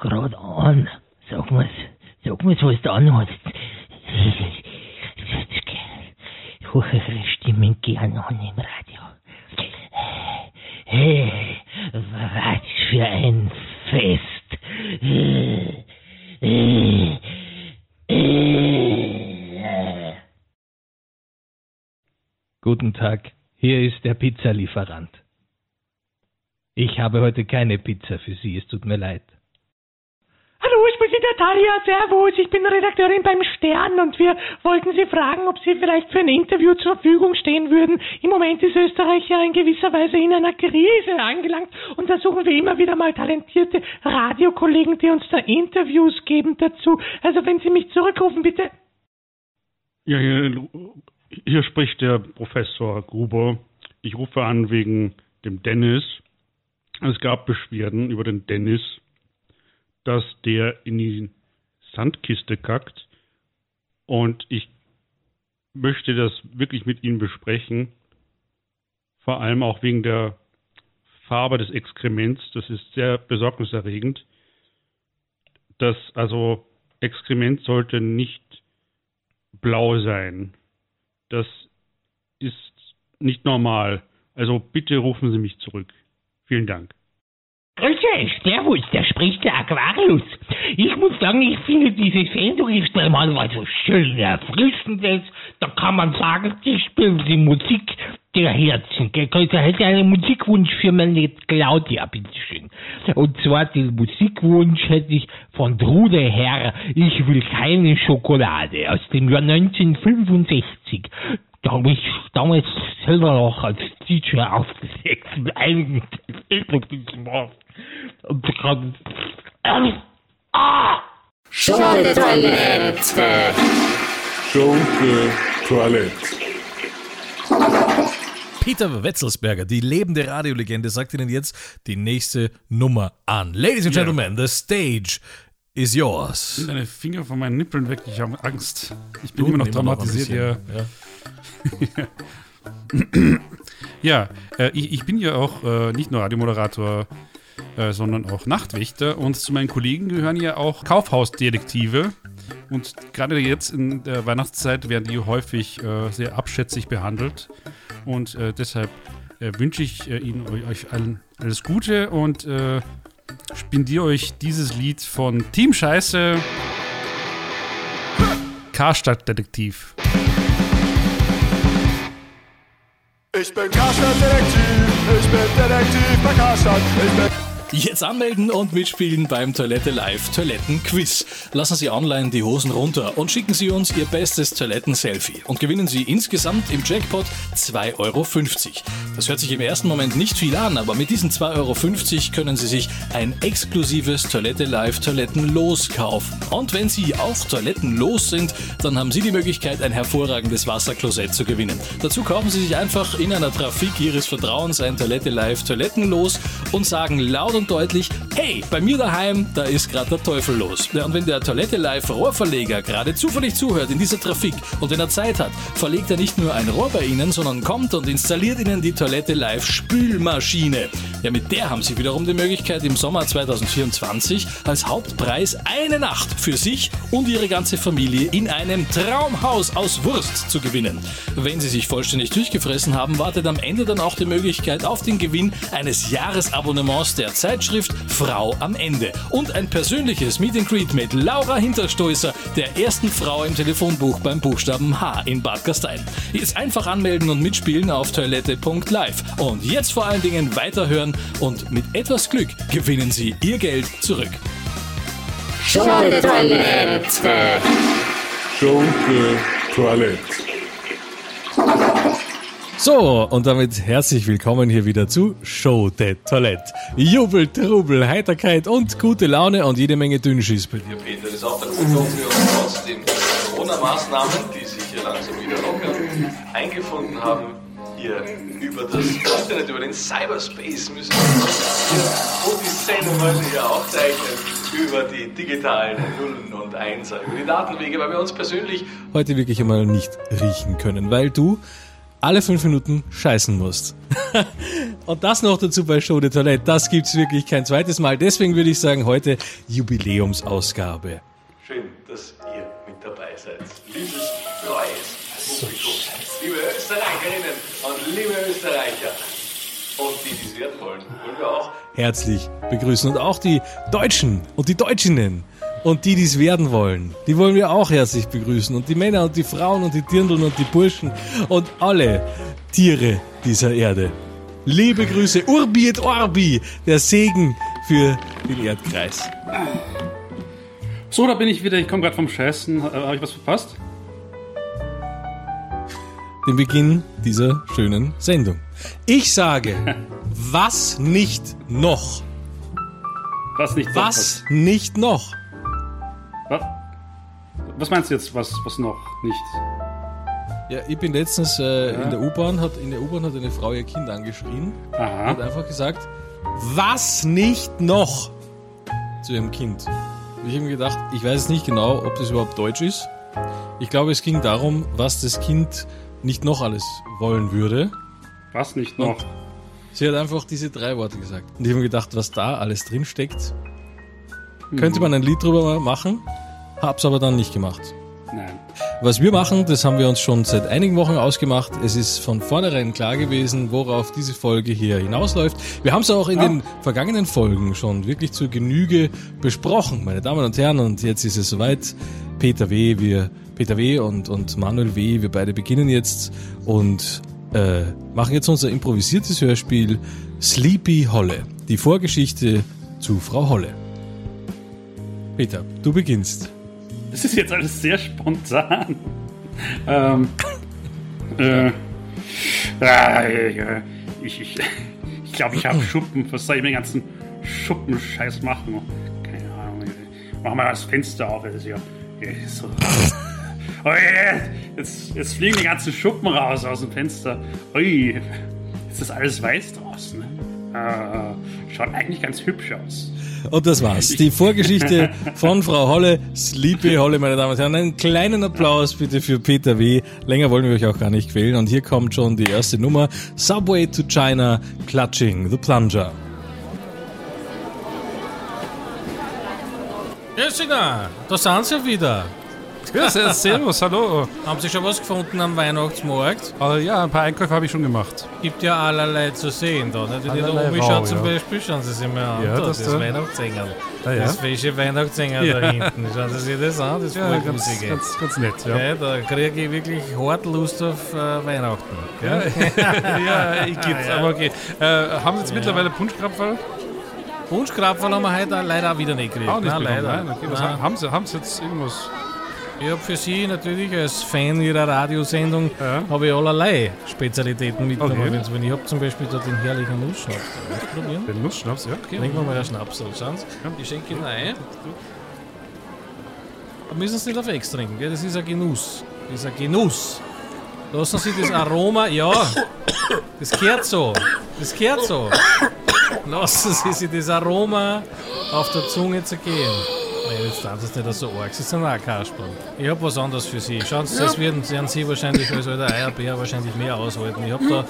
gerade an? Sag mal's, sag mal's, was du anhast. Ich höre Stimmen gern an im Radio. Hey, was für ein Fest. Guten Tag, hier ist der Pizzalieferant. Ich habe heute keine Pizza für Sie, es tut mir leid. Hallo, ich bin die Natalia. Servus, ich bin Redakteurin beim Stern und wir wollten Sie fragen, ob Sie vielleicht für ein Interview zur Verfügung stehen würden. Im Moment ist Österreich ja in gewisser Weise in einer Krise angelangt und da suchen wir immer wieder mal talentierte Radiokollegen, die uns da Interviews geben dazu. Also wenn Sie mich zurückrufen, bitte. Ja, hier, hier spricht der Professor Gruber. Ich rufe an wegen dem Dennis. Es gab Beschwerden über den Dennis, dass der in die Sandkiste kackt. Und ich möchte das wirklich mit Ihnen besprechen. Vor allem auch wegen der Farbe des Exkrements. Das ist sehr besorgniserregend. Das, also, Exkrement sollte nicht blau sein. Das ist nicht normal. Also bitte rufen Sie mich zurück. Vielen Dank. Grüße, Servus, da spricht der Aquarius. Ich muss sagen, ich finde diese Sendung ist normalerweise so schön erfrischend. jetzt. Da kann man sagen, die spielen die Musik der Herzen. gell? Da hätte ich einen Musikwunsch für meine Claudia, bitteschön. Und zwar den Musikwunsch hätte ich von Trude Herr, ich will keine Schokolade, aus dem Jahr 1965. Da habe ich damals selber noch als DJ aufgelegt mit einigen Facebook und kann. Ah! Schunke-Toilette. Schunke-Toilette. Peter Wetzelsberger, die lebende Radiolegende, sagt Ihnen jetzt die nächste Nummer an. Ladies and. Gentlemen, the stage is yours. Nimm deine Finger von meinen Nippeln weg, ich habe Angst. Ich bin Du, immer noch immer noch traumatisiert. ja, ja äh, ich, ich bin ja auch äh, nicht nur Radiomoderator, äh, sondern auch Nachtwächter. Und zu meinen Kollegen gehören ja auch Kaufhausdetektive. Und gerade jetzt in der Weihnachtszeit werden die häufig äh, sehr abschätzig behandelt. Und äh, deshalb äh, wünsche ich Ihnen eu- euch allen alles Gute und spendiere euch dieses Lied von Team Scheiße. Karstadt-Detektiv. Ich bin Karstadt-Detektiv, ich bin Detektiv bei Karstadt, ich bin... Jetzt anmelden und mitspielen beim Toilette Live Toilettenquiz. Lassen Sie online die Hosen runter und schicken Sie uns Ihr bestes Toiletten-Selfie und gewinnen Sie insgesamt im Jackpot 2,50 Euro. Das hört sich im ersten Moment nicht viel an, aber mit diesen 2,50 Euro können Sie sich ein exklusives Toilette Live Toilettenlos kaufen. Und wenn Sie auch Toilettenlos sind, dann haben Sie die Möglichkeit, ein hervorragendes Wasserklosett zu gewinnen. Dazu kaufen Sie sich einfach in einer Trafik Ihres Vertrauens ein Toilette Live Toilettenlos und sagen laut und deutlich, hey, bei mir daheim, da ist gerade der Teufel los. Ja, und wenn der Toilette Live Rohrverleger gerade zufällig zuhört in dieser Trafik und wenn er Zeit hat, verlegt er nicht nur ein Rohr bei Ihnen, sondern kommt und installiert Ihnen die Toilette Live Spülmaschine. Ja, mit der haben Sie wiederum die Möglichkeit, im Sommer 2024 als Hauptpreis eine Nacht für sich und Ihre ganze Familie in einem Traumhaus aus Wurst zu gewinnen. Wenn Sie sich vollständig durchgefressen haben, wartet am Ende dann auch die Möglichkeit auf den Gewinn eines Jahresabonnements der Zeitschrift Frau am Ende und ein persönliches Meet and Greet mit Laura Hinterstoßer, der ersten Frau im Telefonbuch beim Buchstaben H in Bad Gastein. Jetzt einfach anmelden und mitspielen auf toilette.live und jetzt vor allen Dingen weiterhören und mit etwas Glück gewinnen Sie Ihr Geld zurück. Schunke Toilette. Schunke Toilette. So, und damit herzlich willkommen hier wieder zu Show the Toilette. Jubel, Trubel, Heiterkeit und gute Laune und jede Menge Dünnschiss bei dir, Peter, das ist auch der Grund, warum wir uns trotz den Corona-Maßnahmen, die sich hier langsam wieder lockern, eingefunden haben, hier über das Internet, über den Cyberspace müssen wir wo die Sendung heute hier aufzeichnen, über die digitalen Nullen und Einser, über die Datenwege, weil wir uns persönlich heute wirklich einmal nicht riechen können, weil du alle fünf Minuten scheißen musst. Und das noch dazu bei Show de Toilette, das gibt's wirklich kein zweites Mal. Deswegen würde ich sagen, heute Jubiläumsausgabe. Schön, dass ihr mit dabei seid. Liebes, treues Publikum, liebe Österreicherinnen und liebe Österreicher und die, die es werden wollen, wollen wir auch Herzlich begrüßen. Und auch die Deutschen und die Deutschinnen und die, die es werden wollen, die wollen wir auch herzlich begrüßen. Und die Männer und die Frauen und die Dirndln und die Burschen und alle Tiere dieser Erde. Liebe Grüße, Urbi et Orbi, der Segen für den Erdkreis. So, da bin ich wieder. Ich komme gerade vom Scheißen. Äh, Habe ich was verpasst? Den Beginn dieser schönen Sendung. Ich sage, was nicht noch? Was nicht noch? Was nicht noch? Was, was meinst du jetzt, was, was noch nicht? Ja, ich bin letztens äh, Ja. in der U-Bahn, hat in der U-Bahn hat eine Frau ihr Kind angeschrien Aha. und hat einfach gesagt, was nicht noch zu ihrem Kind. Und ich habe mir gedacht, ich weiß nicht genau, ob das überhaupt Deutsch ist. Ich glaube, es ging darum, was das Kind nicht noch alles wollen würde. Was nicht noch? Und sie hat einfach diese drei Worte gesagt. Und ich habe mir gedacht, was da alles drin steckt, könnte man ein Lied drüber machen, hab's aber dann nicht gemacht. Nein. Was wir machen, das haben wir uns schon seit einigen Wochen ausgemacht. Es ist von vornherein klar gewesen, worauf diese Folge hier hinausläuft. Wir haben es auch in den vergangenen Folgen schon wirklich zur Genüge besprochen, meine Damen und Herren. Und jetzt ist es soweit. Peter W., wir, Peter W. und, und Manuel W., wir beide beginnen jetzt und äh, machen jetzt unser improvisiertes Hörspiel Sleepy Holle. Die Vorgeschichte zu Frau Holle. Peter, du beginnst. Das ist jetzt alles sehr spontan. ähm. Äh. Ja, ich ich, ich, glaube, ich habe Schuppen. Was soll ich mit dem ganzen Schuppenscheiß machen? Keine Ahnung. Mach mal das Fenster auf. Das ist ja. ist so. Oh, jetzt, jetzt fliegen die ganzen Schuppen raus aus dem Fenster. Ui, ist das alles weiß draußen? Ne? Äh, schaut eigentlich ganz hübsch aus. Und das war's. Die Vorgeschichte von Frau Holle, Sleepy Holle, meine Damen und Herren. Einen kleinen Applaus bitte für Peter W. Länger wollen wir euch auch gar nicht quälen. Und hier kommt schon die erste Nummer. Subway to China, Clutching the Plunger. Jessica, da sind sie wieder. Ja, sehr- servus, hallo. Haben Sie schon was gefunden am Weihnachtsmarkt? Äh, ja, ein paar Einkäufe habe ich schon gemacht. Gibt ja allerlei zu sehen da. Ne? Die, die da oben schauen zum ja. Beispiel, schauen Sie sich mal an. Ja, da, das das da. Weihnachtsänger. Ah, ja. Das fesche Weihnachtsänger Ja. da hinten. Schauen Sie sich das an, das Ja, voll ganz- ganz- ganz nett, ja. da kriege ich wirklich hart Lust auf äh, Weihnachten. Ja, ja, ich geht's, Ja. aber okay. Äh, haben Sie jetzt Ja. mittlerweile Punschkrapferl? Punschkrapfen haben wir heute leider auch wieder nicht gekriegt. Auch nicht Nein, bekommen, leider. nein, okay. Was haben Sie, haben Sie jetzt irgendwas? Ich habe für Sie natürlich als Fan Ihrer Radiosendung habe ich allerlei Spezialitäten mitgenommen. Okay. Ich habe zum Beispiel da den herrlichen Nussschnaps. Probieren? Den Nussschnaps, ja. Okay. Trinken wir mal einen Schnaps. So, schauen Sie. Ich schenke ihn ein. Da müssen Sie nicht auf Ex trinken, gell? das ist ein Genuss. Das ist ein Genuss. Lassen Sie das Aroma, ja, das gehört so. Das gehört so. Lassen Sie sich das Aroma auf der Zunge zergehen. Jetzt darf das nicht so arg. Sie sind auch Kasperl. Ich habe was anderes für Sie. Schauen Sie, das werden, werden Sie wahrscheinlich als alter Eierbär wahrscheinlich mehr aushalten. Ich habe da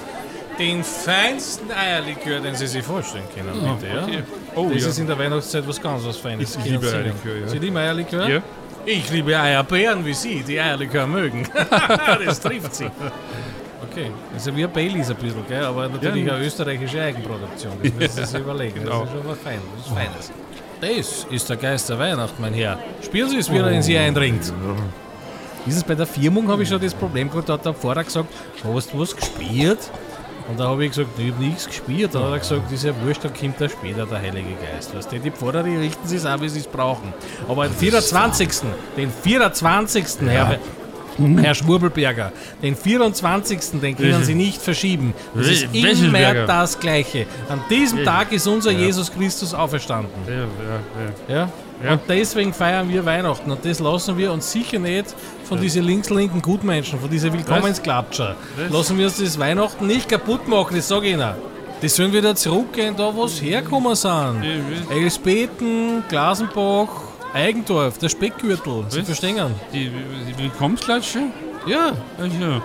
den feinsten Eierlikör, den Sie sich vorstellen können, bitte. Ja? okay. Oh, das ja. ist in der Weihnachtszeit was ganz was Feines. Ich liebe Sie. Eierlikör, ja. Sie lieben Eierlikör? Ja. Ich liebe Eierbären wie Sie, die Eierlikör mögen. das trifft Sie. Okay, also wie ein Baileys ein bisschen, gell? aber natürlich Ja. eine österreichische Eigenproduktion. Das müssen Sie sich überlegen. Genau. Das ist schon was Feines. Das ist der Geist der Weihnacht, mein Herr. Spüren Sie es, wie er in Sie eindringt. Ist es bei der Firmung, habe ich schon das Problem gehabt, da hat der Pfarrer gesagt, hast du was gespielt? Und da habe ich gesagt, ich habe nichts gespielt. Dann hat er gesagt, das ist ja wurscht, dann kommt da später der Heilige Geist. Weißt du, die Pfarrer, die richten sich auch, wie sie es brauchen. Aber den 24., den 24., Herr, Herr Schwurbelberger, den 24., den können Sie nicht verschieben. Das ist immer das Gleiche. An diesem. Tag ist unser Ja. Jesus Christus auferstanden. Ja, ja, ja. Und deswegen feiern wir Weihnachten. Und das lassen wir uns sicher nicht von diesen links-linken Gutmenschen, von diesen Willkommensklatscher. Lassen wir uns das Weihnachten nicht kaputt machen, das sage ich Ihnen. Die sollen wieder zurückgehen, da wo sie herkommen sind. Elsbeten, Glasenbach, Eigendorf, der Speckgürtel. Sie verstehen? Die, die Willkommensklatsche? Ja. Also.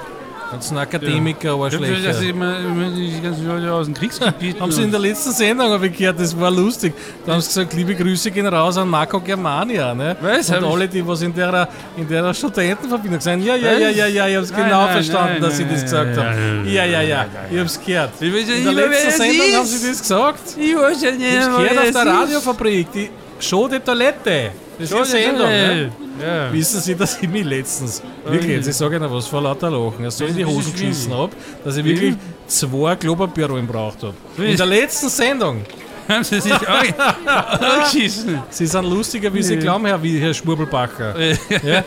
Ganzen Akademiker, ja. Arschlöcher. Das immer, immer die ganzen Leute aus dem Kriegsgebiet. Haben sie in der letzten Sendung gehört, das war lustig. Da haben sie gesagt, liebe Grüße gehen raus an Marco Germania. Ne? Was? Und alle, die was in der, in der Studentenverbindung sind, ja, ja, ja, ja, ja, ich hab's Nein, genau nein, verstanden, nein, dass sie das gesagt haben. Ja, ja, ja, ich gehört. Ich weiß ja In der letzten das Sendung haben sie das gesagt. Ich weiß ja nicht, Ich hab's wer gehört auf das der. Radiofabrik, die Show de Toilette. Das ist Show eine Sendung. Ne? Ja. Wissen Sie, dass ich mich letztens, wirklich, jetzt, ich sage Ihnen was, vor lauter Lachen, ich in die ist Hosen geschissen habe, dass ich wirklich zwei Klopapierrollen braucht habe. In der letzten Sendung. Haben Sie sich angeschissen? Sie sind lustiger, wie Sie glauben, Herr, wie Herr Schwurbelbacher. ja?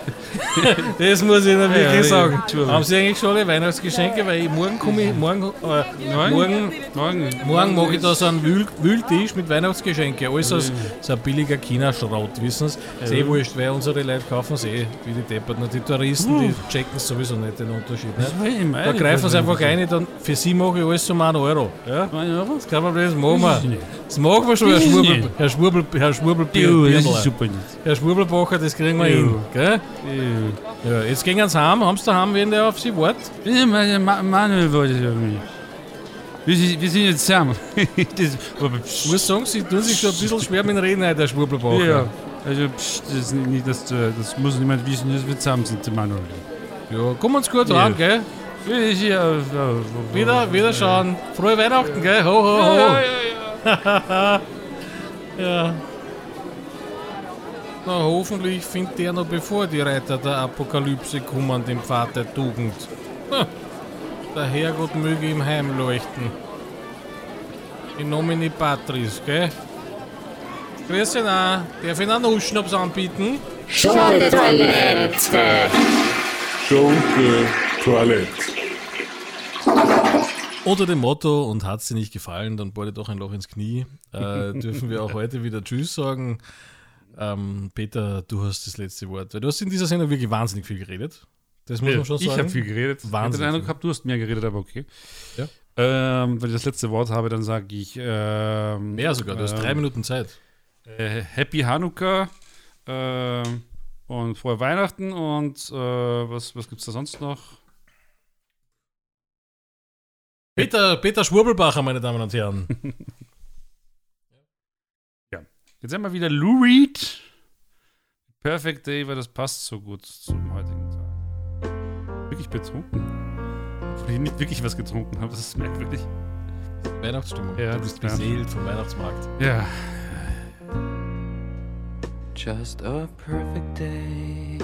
Das muss ich Ihnen wirklich sagen. Haben Sie eigentlich schon alle Weihnachtsgeschenke? Weil ich, morgen komme ich, morgen, äh, morgen, morgen, morgen mache ich da so einen Wühl, Wühltisch mit Weihnachtsgeschenke. Alles aus so ein billiger China-Schrott, wissen Sie? Ist eh wurscht, weil unsere Leute kaufen es eh, wie die Deppert. Die Touristen, die checken sowieso nicht den Unterschied. Meine Da greifen sie einfach rein, dann für sie mache ich alles um einen Euro. Ja? Das kein Problem, das machen wir. Das machen wir schon, Herr Schwurbel. Herr Schwurbel, Herr Schwurbel, Jo, das ist super nicht. Herr Schwurbelbacher, das kriegen wir Jo. hin. Gell? Ja, jetzt gehen sie heim, haben sie daheim, wenn der auf sie wartet? Manuel wollte es irgendwie. Wir sind, wir sind jetzt zusammen. Ich muss sagen, sie tun sich schon ein bisschen schwer mit dem Reden, heute, der Schwurbelbacher. Ja, also pst, das, ist nicht, das, das muss niemand wissen, dass wir zusammen sind, der Manuel. Ja, kommen uns gut ran, gell? Ja, ja, Wieder, wieder schauen. Frohe Weihnachten, gell? Ho, ho, ho. Ja, ja, ja. Na, hoffentlich findet der noch bevor die Reiter der Apokalypse kommen, den Pfad der Tugend. Ha, Der Herrgott möge ihm heimleuchten. In nomine Patris, gell? Grüß ihn auch. Darf ich einen Nussschnaps anbieten? Schunke Toilette. Schunke Toilette. Unter dem Motto, und hat es dir nicht gefallen, dann bohre doch ein Loch ins Knie, äh, dürfen wir auch heute wieder Tschüss sagen. Ähm, Peter, du hast das letzte Wort. Weil du hast in dieser Sendung wirklich wahnsinnig viel geredet. Das muss Ja, man schon ich sagen. habe viel geredet. Ich habe den Wahnsinnig. Eindruck gehabt, du hast mehr geredet, aber okay. Ja. Ähm, wenn ich das letzte Wort habe, dann sage ich. Ähm, Mehr sogar, du hast drei Minuten Zeit. Äh, Happy Hanukkah ähm, und frohe Weihnachten und äh, was, was gibt es da sonst noch? Peter, Peter Schwurbelbacher, meine Damen und Herren. ja. Jetzt haben wir wieder Lou Reed. Perfect Day, weil das passt so gut zum heutigen Tag. Wirklich betrunken. Obwohl ich nicht wirklich was getrunken habe, das ist merkwürdig. Weihnachtsstimmung. Ja, du bist ist beseelt vom Weihnachtsmarkt. Ja. Just a perfect day.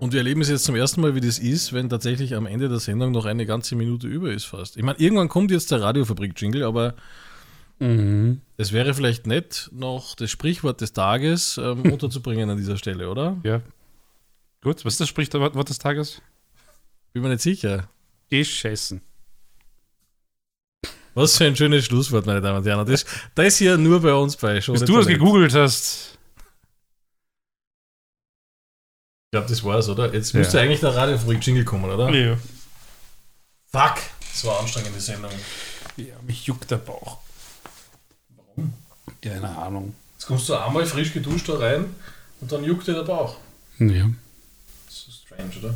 Und wir erleben es jetzt zum ersten Mal, wie das ist, wenn tatsächlich am Ende der Sendung noch eine ganze Minute über ist fast. Ich meine, irgendwann kommt jetzt der Radiofabrik-Jingle, aber Mhm. es wäre vielleicht nett, noch das Sprichwort des Tages ähm, unterzubringen an dieser Stelle, oder? Ja. Gut, was ist das Sprichwort Wort des Tages? Bin mir nicht sicher. Geschessen. Was für ein schönes Schlusswort, meine Damen und Herren. Das, das hier nur bei uns bei Show Bis du das gegoogelt hast. Glaube, das war's, oder? Jetzt Ja. müsste eigentlich der Radiofabrik-Jingle kommen, oder? Ja. Fuck! Das war anstrengende Sendung. Ja, mich juckt der Bauch. Keine Ahnung. Jetzt kommst du einmal frisch geduscht da rein und dann juckt dir der Bauch. Ja. Das ist strange, oder?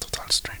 Total strange.